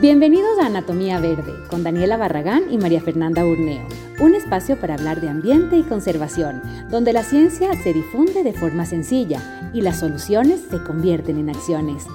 Bienvenidos a Anatomía Verde con Daniela Barragán y María Fernanda Urneo, un espacio para hablar de ambiente y conservación, donde la ciencia se difunde de forma sencilla y las soluciones se convierten en acciones.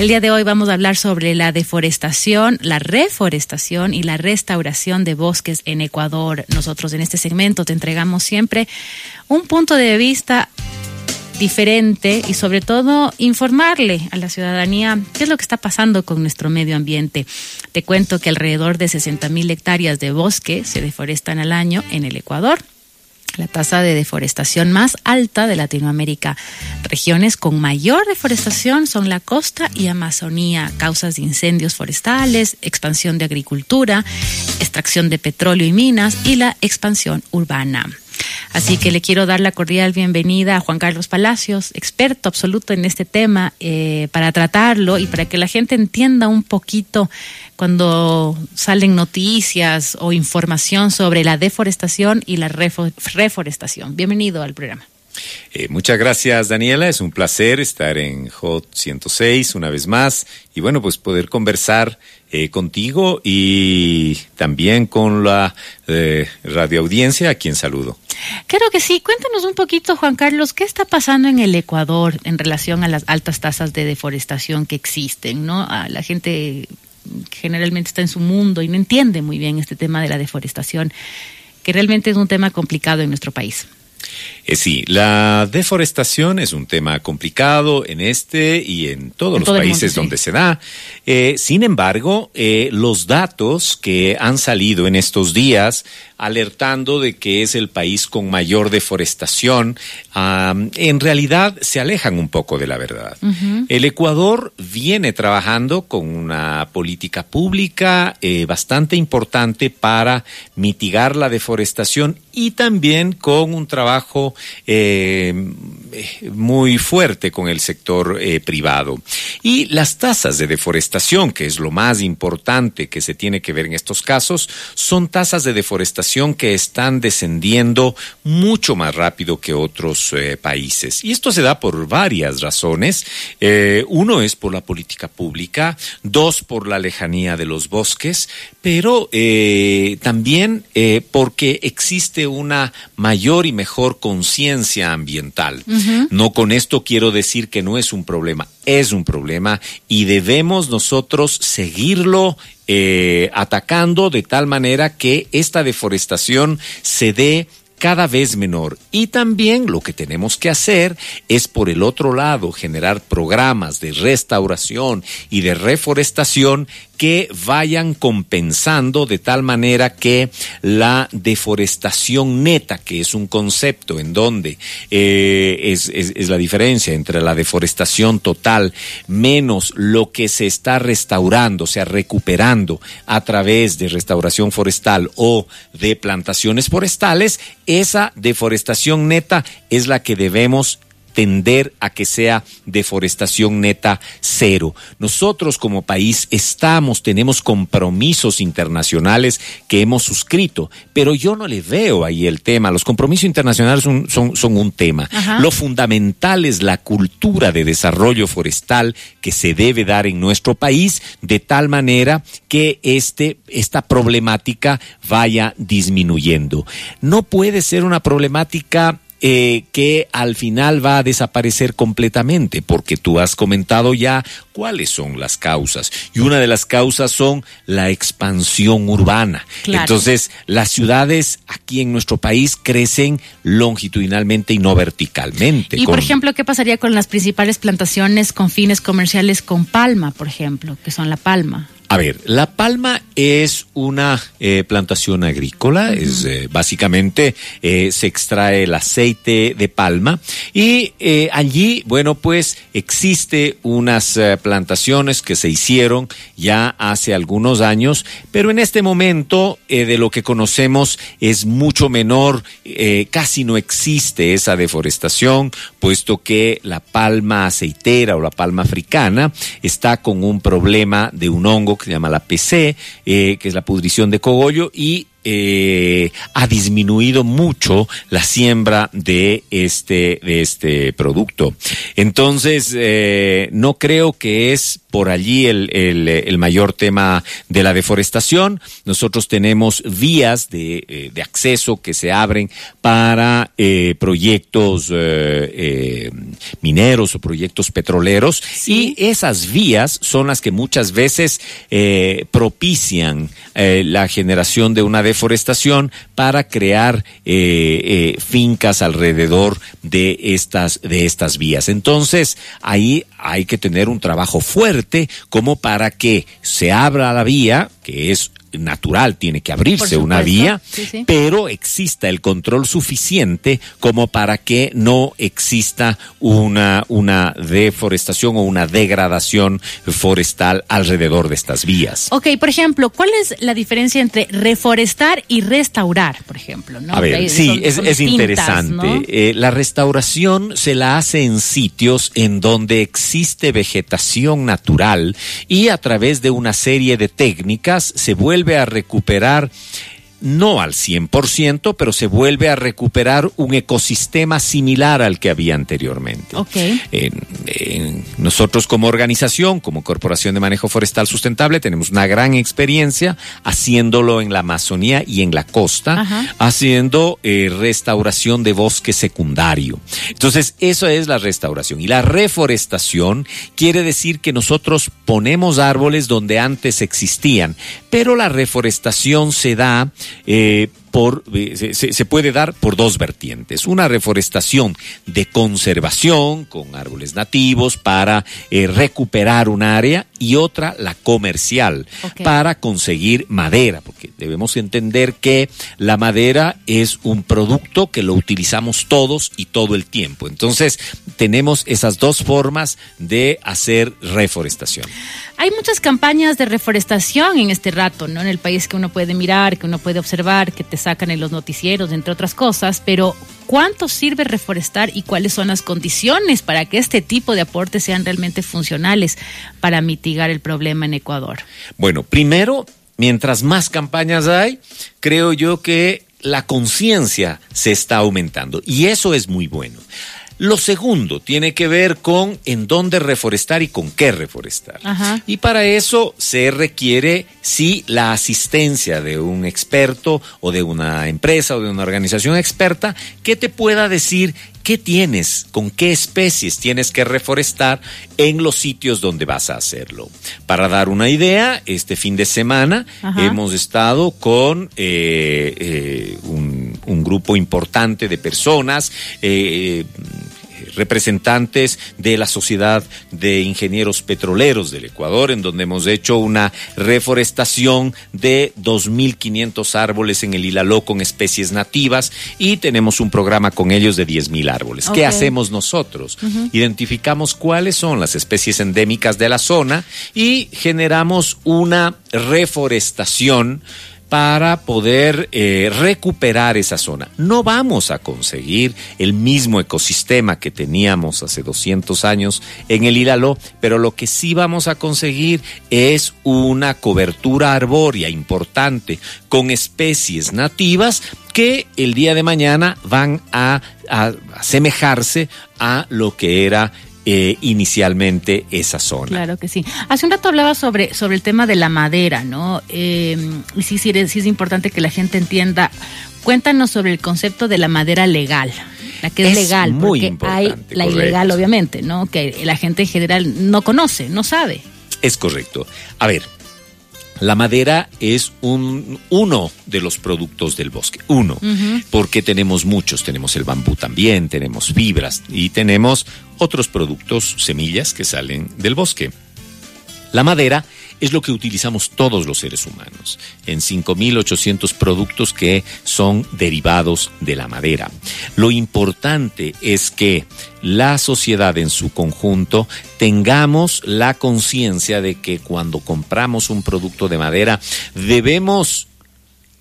El día de hoy vamos a hablar sobre la deforestación, la reforestación y la restauración de bosques en Ecuador. Nosotros en este segmento te entregamos siempre un punto de vista diferente y sobre todo informarle a la ciudadanía qué es lo que está pasando con nuestro medio ambiente. Te cuento que alrededor de 60 mil hectáreas de bosque se deforestan al año en el Ecuador la tasa de deforestación más alta de Latinoamérica. Regiones con mayor deforestación son la costa y Amazonía, causas de incendios forestales, expansión de agricultura, extracción de petróleo y minas y la expansión urbana. Así que le quiero dar la cordial bienvenida a Juan Carlos Palacios, experto absoluto en este tema, eh, para tratarlo y para que la gente entienda un poquito cuando salen noticias o información sobre la deforestación y la reforestación. Bienvenido al programa. Eh, muchas gracias, Daniela. Es un placer estar en Hot 106 una vez más y bueno, pues poder conversar eh, contigo y también con la eh, radioaudiencia a quien saludo. Claro que sí. Cuéntanos un poquito, Juan Carlos, ¿qué está pasando en el Ecuador en relación a las altas tasas de deforestación que existen? ¿no? La gente generalmente está en su mundo y no entiende muy bien este tema de la deforestación, que realmente es un tema complicado en nuestro país. Eh, sí, la deforestación es un tema complicado en este y en todos los países donde se da. Eh, sin embargo, eh, los datos que han salido en estos días alertando de que es el país con mayor deforestación, en realidad se alejan un poco de la verdad. El Ecuador viene trabajando con una política pública bastante importante para mitigar la deforestación y también con un trabajo eh, muy fuerte con el sector eh, privado. Y las tasas de deforestación, que es lo más importante que se tiene que ver en estos casos, son tasas de deforestación que están descendiendo mucho más rápido que otros eh, países. Y esto se da por varias razones. uno es por la política pública, dos por la lejanía de los bosques, pero también porque existe una mayor y mejor conciencia ambiental. No con esto quiero decir que no es un problema, es un problema y debemos nosotros seguirlo eh, atacando de tal manera que esta deforestación se dé cada vez menor. Y también lo que tenemos que hacer es, por el otro lado, generar programas de restauración y de reforestación que vayan compensando de tal manera que la deforestación neta, que es un concepto en donde eh, es, la diferencia entre la deforestación total menos lo que se está restaurando, o sea, recuperando a través de restauración forestal o de plantaciones forestales, esa deforestación neta es la que debemos tender a que sea deforestación neta cero. Nosotros como país estamos, tenemos compromisos internacionales que hemos suscrito, pero yo no le veo ahí el tema. Los compromisos internacionales son, son, un tema. Lo fundamental es la cultura de desarrollo forestal que se debe dar en nuestro país de tal manera que este, esta problemática vaya disminuyendo. No puede ser una problemática eh, que al final va a desaparecer completamente, porque tú has comentado ya cuáles son las causas. Y una de las causas son la expansión urbana. Entonces, las ciudades aquí en nuestro país crecen longitudinalmente y no verticalmente. Y, por ejemplo, ¿qué pasaría con las principales plantaciones con fines comerciales con palma, por ejemplo, que son la palma? A ver, la palma es una eh, plantación agrícola, es eh, básicamente eh, se extrae el aceite de palma y allí, bueno, pues existe unas plantaciones que se hicieron ya hace algunos años, pero en este momento de lo que conocemos es mucho menor, casi no existe esa deforestación, puesto que la palma aceitera o la palma africana está con un problema de un hongo que se llama la PC, eh, que es la pudrición de cogollo, y eh, ha disminuido mucho la siembra de este, de este producto. Entonces, eh, no creo que es por allí el, el, mayor tema de la deforestación. Nosotros tenemos vías de, eh, de acceso que se abren para proyectos mineros o proyectos petroleros y esas vías son las que muchas veces propician la generación de una deforestación para crear eh, eh, fincas alrededor de estas, de estas vías. Entonces, ahí hay que tener un trabajo fuerte como para que se abra la vía, que es natural, tiene que abrirse una vía, pero exista el control suficiente como para que no exista una, una deforestación o una degradación forestal alrededor de estas vías. Ok, por ejemplo, ¿cuál es la diferencia entre reforestar y restaurar, por ejemplo? A ver, sí, es, interesante. Eh, la restauración se la hace en sitios en donde existe vegetación natural y a través de una serie de técnicas se vuelve vuelve a recuperar no al 100%, pero se vuelve a recuperar un ecosistema similar al que había anteriormente. nosotros como organización, como Corporación de Manejo Forestal Sustentable, tenemos una gran experiencia haciéndolo en la Amazonía y en la costa, haciendo eh, restauración de bosque secundario. Entonces, eso es la restauración. Y la reforestación quiere decir que nosotros ponemos árboles donde antes existían, pero la reforestación se da eh, por, eh, se, puede dar por dos vertientes. Una reforestación de conservación con árboles nativos para eh, recuperar un área y otra la comercial para conseguir madera, porque debemos entender que la madera es un producto que lo utilizamos todos y todo el tiempo. Entonces, tenemos esas dos formas de hacer reforestación. Hay muchas campañas de reforestación en este rato, ¿no? En el país que uno puede mirar, que uno puede observar, que te sacan en los noticieros, entre otras cosas, pero ¿cuánto sirve reforestar y cuáles son las condiciones para que este tipo de aportes sean realmente funcionales para mitigar el problema en Ecuador? Bueno, primero, mientras más campañas hay, creo yo que la conciencia se está aumentando y eso es muy bueno. Lo segundo tiene que ver con en dónde reforestar y con qué reforestar. Y para eso se requiere, sí, la asistencia de un experto o de una empresa o de una organización experta que te pueda decir qué tienes, con qué especies tienes que reforestar en los sitios donde vas a hacerlo. Para dar una idea, este fin de semana hemos estado con eh, eh, un, un, grupo importante de personas. Eh, representantes de la Sociedad de Ingenieros Petroleros del Ecuador, en donde hemos hecho una reforestación de 2.500 árboles en el Hilaló con especies nativas y tenemos un programa con ellos de 10.000 árboles. ¿Qué hacemos nosotros? Identificamos cuáles son las especies endémicas de la zona y generamos una reforestación para poder eh, recuperar esa zona. No vamos a conseguir el mismo ecosistema que teníamos hace 200 años en el Hílalo, pero lo que sí vamos a conseguir es una cobertura arbórea importante con especies nativas que el día de mañana van a, a asemejarse a lo que era eh, inicialmente esa zona. Claro que sí. Hace un rato hablaba sobre, sobre el tema de la madera, ¿no? Eh, y sí, sí, sí es importante que la gente entienda. Cuéntanos sobre el concepto de la madera legal la que es, legal, muy porque hay la ilegal, obviamente, ¿no? Que la gente en general no conoce, no sabe. Es correcto. A ver, la madera es un, uno de los productos del bosque, uno, porque tenemos muchos, tenemos el bambú también, tenemos fibras y tenemos otros productos, semillas que salen del bosque. La madera es lo que utilizamos todos los seres humanos, en 5.800 productos que son derivados de la madera. Lo importante es que la sociedad en su conjunto tengamos la conciencia de que cuando compramos un producto de madera debemos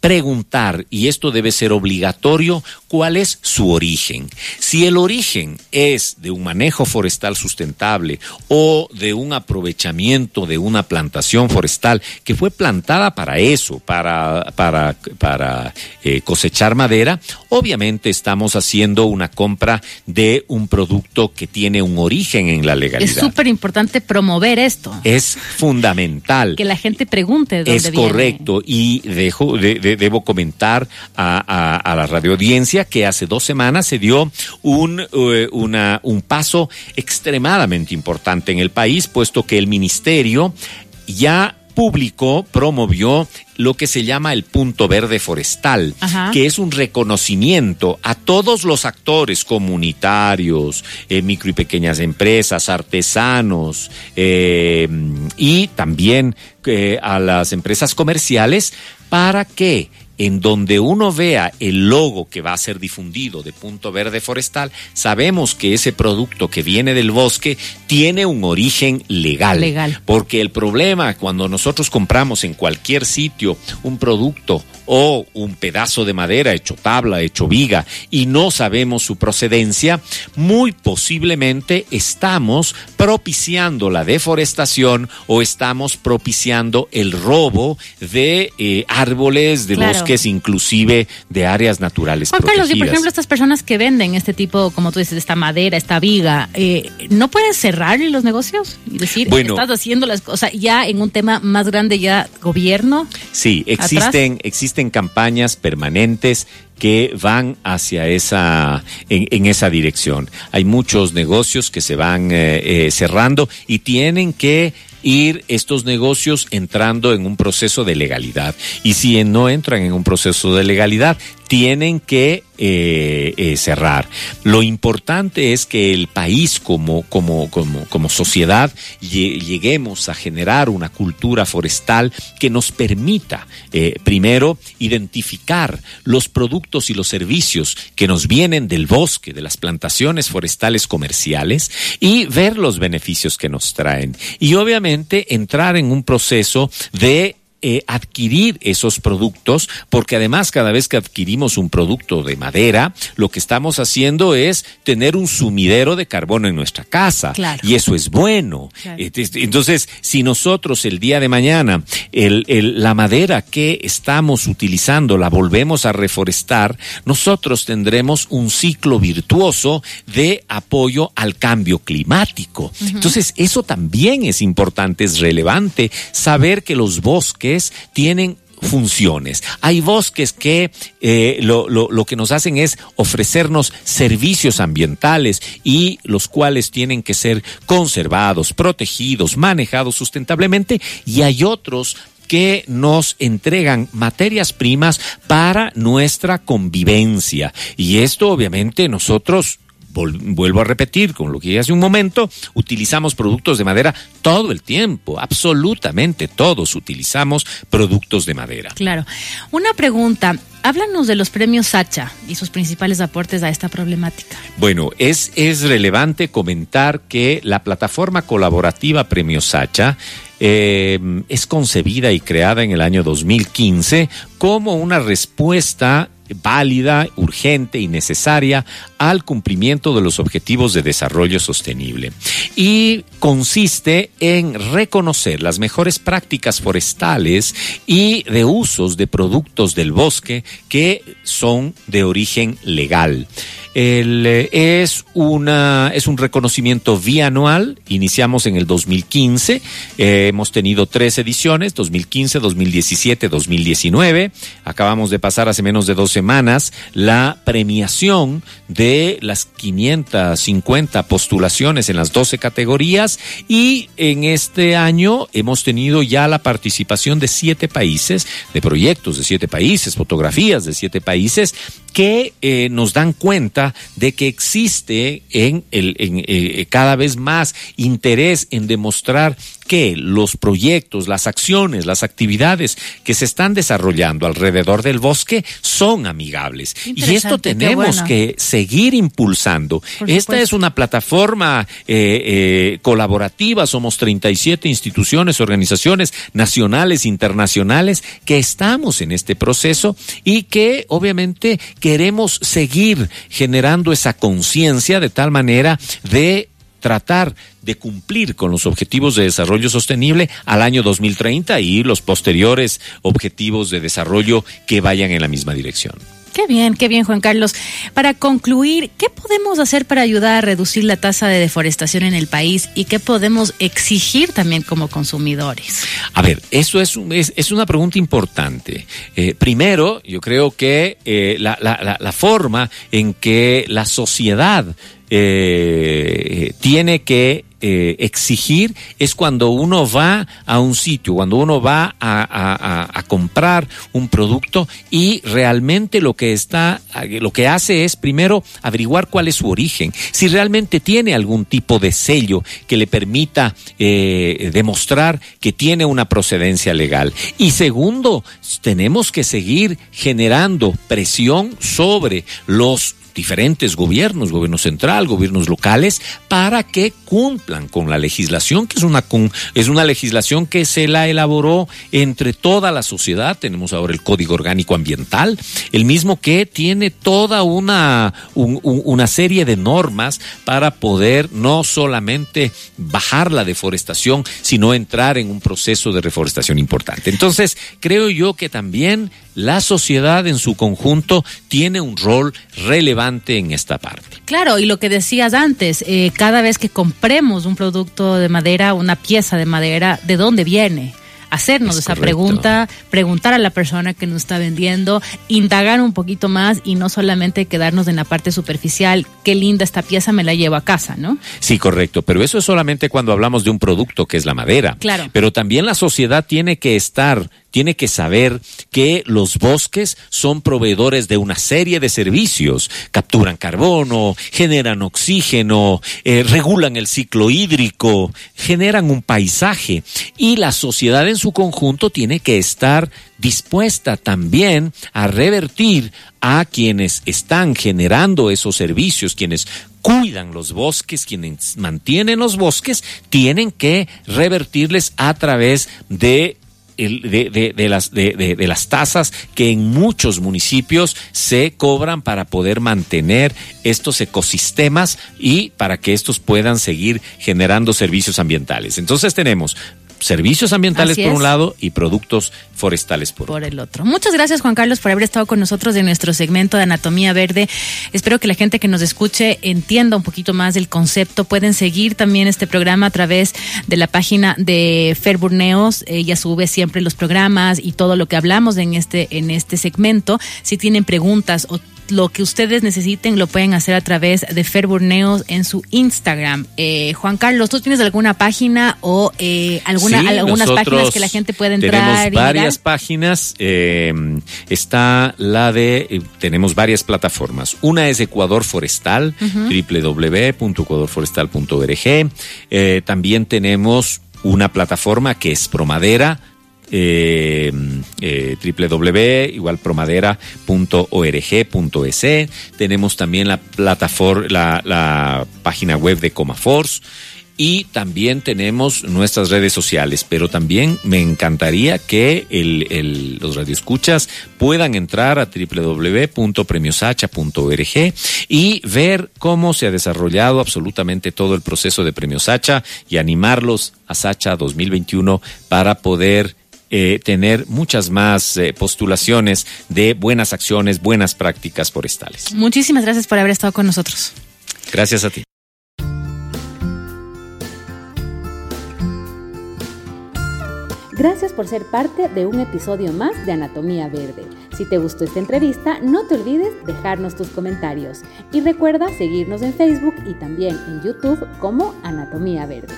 preguntar, y esto debe ser obligatorio, cuál es su origen. Si el origen es de un manejo forestal sustentable o de un aprovechamiento de una plantación forestal que fue plantada para eso, para, para, para eh, cosechar madera, obviamente estamos haciendo una compra de un producto que tiene un origen en la legalidad. Es súper importante promover esto. Es fundamental. Que la gente pregunte dónde Es correcto. Y dejo, de, debo comentar a, a, la radioaudiencia que hace dos semanas se dio un, eh, una, un paso extremadamente importante en el país, puesto que el ministerio ya publicó, promovió lo que se llama el punto verde forestal, que es un reconocimiento a todos los actores comunitarios, eh, micro y pequeñas empresas, artesanos eh, y también a las empresas comerciales para que en donde uno vea el logo que va a ser difundido de Punto Verde Forestal, sabemos que ese producto que viene del bosque tiene un origen legal. Legal. Porque el problema cuando nosotros compramos en cualquier sitio un producto o un pedazo de madera hecho tabla, hecho viga, y no sabemos su procedencia, muy posiblemente estamos propiciando la deforestación o estamos propiciando el robo de eh, árboles, de bosques, inclusive de áreas naturales. Juan Carlos, y por ejemplo, estas personas que venden este tipo, como tú dices, esta madera, esta viga, eh, ¿no pueden cerrar los negocios? Y decir, bueno, estás haciendo las cosas ya en un tema más grande, ya gobierno. Sí, existen, existen campañas permanentes que van hacia esa, en, esa dirección. Hay muchos negocios que se van eh, eh, cerrando y tienen que ir estos negocios entrando en un proceso de legalidad. Y si no entran en un proceso de legalidad, tienen que eh, eh, cerrar. Lo importante es que el país como, como, como, como sociedad lleguemos a generar una cultura forestal que nos permita, eh, primero, identificar los productos y los servicios que nos vienen del bosque, de las plantaciones forestales comerciales y ver los beneficios que nos traen. Y obviamente entrar en un proceso de eh, adquirir esos productos, porque además cada vez que adquirimos un producto de madera, lo que estamos haciendo es tener un sumidero de carbono en nuestra casa. Y eso es bueno. Entonces, si nosotros el día de mañana el, la madera que estamos utilizando la volvemos a reforestar, nosotros tendremos un ciclo virtuoso de apoyo al cambio climático. Entonces, eso también es importante, es relevante saber que los bosques tienen funciones. Hay bosques que eh, lo, lo, que nos hacen es ofrecernos servicios ambientales y los cuales tienen que ser conservados, protegidos, manejados sustentablemente y hay otros que nos entregan materias primas para nuestra convivencia. Y esto obviamente nosotros vuelvo a repetir, con lo que hace un momento, utilizamos productos de madera todo el tiempo, absolutamente todos utilizamos productos de madera. Claro. Una pregunta, háblanos de los premios Sacha y sus principales aportes a esta problemática. Bueno, es, es relevante comentar que la plataforma colaborativa Premio Sacha eh, es concebida y creada en el año 2015 como una respuesta válida, urgente y necesaria al cumplimiento de los objetivos de desarrollo sostenible. Y consiste en reconocer las mejores prácticas forestales y de usos de productos del bosque que son de origen legal. El, eh, es, una, es un reconocimiento bianual, iniciamos en el 2015, eh, hemos tenido tres ediciones, 2015, 2017, 2019, acabamos de pasar hace menos de dos semanas la premiación de las 550 postulaciones en las 12 categorías. Y en este año hemos tenido ya la participación de siete países, de proyectos de siete países, fotografías de siete países que eh, nos dan cuenta de que existe en, el, eh, cada vez más interés en demostrar que los proyectos, las acciones, las actividades que se están desarrollando alrededor del bosque son amigables. Y esto tenemos que seguir impulsando. Esta es una plataforma eh, eh, colaborativa, somos 37 instituciones, organizaciones nacionales, internacionales, que estamos en este proceso y que obviamente queremos seguir generando esa conciencia de tal manera de tratar de cumplir con los objetivos de desarrollo sostenible al año 2030 y los posteriores objetivos de desarrollo que vayan en la misma dirección. Qué bien, qué bien, Juan Carlos. Para concluir, ¿qué podemos hacer para ayudar a reducir la tasa de deforestación en el país y qué podemos exigir también como consumidores? A ver, eso es, es, una pregunta importante. Eh, primero, yo creo que eh, la, la, la, forma en que la sociedad eh, tiene que eh, exigir es cuando uno va a un sitio, cuando uno va a, comprar un producto y realmente lo que está, lo que hace es primero averiguar cuál es su origen, si realmente tiene algún tipo de sello que le permita eh, demostrar que tiene una procedencia legal. Y segundo, tenemos que seguir generando presión sobre los diferentes gobiernos, gobierno central, gobiernos locales, para que cumplan con la legislación, que es una, es una legislación que se la elaboró entre toda la sociedad. Tenemos ahora el Código Orgánico Ambiental, el mismo que tiene toda una, una serie de normas para poder no solamente bajar la deforestación, sino entrar en un proceso de reforestación importante. Entonces, creo yo que también la sociedad en su conjunto tiene un rol relevante en esta parte. Claro, y lo que decías antes, eh, cada vez que compremos un producto de madera, una pieza de madera, ¿de dónde viene? hacernos esa pregunta, preguntar a la persona que nos está vendiendo, indagar un poquito más y no solamente quedarnos en la parte superficial, qué linda esta pieza, me la llevo a casa, ¿no? Sí, correcto, pero eso es solamente cuando hablamos de un producto que es la madera. Claro. Pero también la sociedad tiene que estar tiene que saber que los bosques son proveedores de una serie de servicios. Capturan carbono, generan oxígeno, eh, regulan el ciclo hídrico, generan un paisaje. Y la sociedad en su conjunto tiene que estar dispuesta también a revertir a quienes están generando esos servicios, quienes cuidan los bosques, quienes mantienen los bosques, tienen que revertirles a través de de, las, de, las tasas que en muchos municipios se cobran para poder mantener estos ecosistemas y para que estos puedan seguir generando servicios ambientales. Entonces tenemos servicios ambientales por un lado y productos forestales por, por el otro. Muchas gracias Juan Carlos por haber estado con nosotros en nuestro segmento de Anatomía Verde. Espero que la gente que nos escuche entienda un poquito más del concepto. Pueden seguir también este programa a través de la página de Fer Burneos. Ella sube siempre los programas y todo lo que hablamos en este, en este segmento. Si tienen preguntas o lo que ustedes necesiten lo pueden hacer a través de Fer Burneos en su Instagram. Eh, Juan Carlos, ¿tú tienes alguna página o eh, alguna, algunas páginas que la gente puede entrar? Tenemos varias páginas. Eh, está la de, tenemos varias plataformas. Una es Ecuador Forestal, www.ecuadorforestal.org. también tenemos una plataforma que es Promadera eh, eh. Tenemos también la plataforma, la, página web de Comaforce y también tenemos nuestras redes sociales, pero también me encantaría que los radioescuchas puedan entrar a www.premiosacha.org y ver cómo se ha desarrollado absolutamente todo el proceso de Premio Sacha y animarlos a Sacha 2021 para poder eh, tener muchas más eh, postulaciones de buenas acciones, buenas prácticas forestales. Muchísimas gracias por haber estado con nosotros. Gracias a ti. Gracias por ser parte de un episodio más de Anatomía Verde. Si te gustó esta entrevista, no te olvides dejarnos tus comentarios y recuerda seguirnos en Facebook y también en YouTube como Anatomía Verde.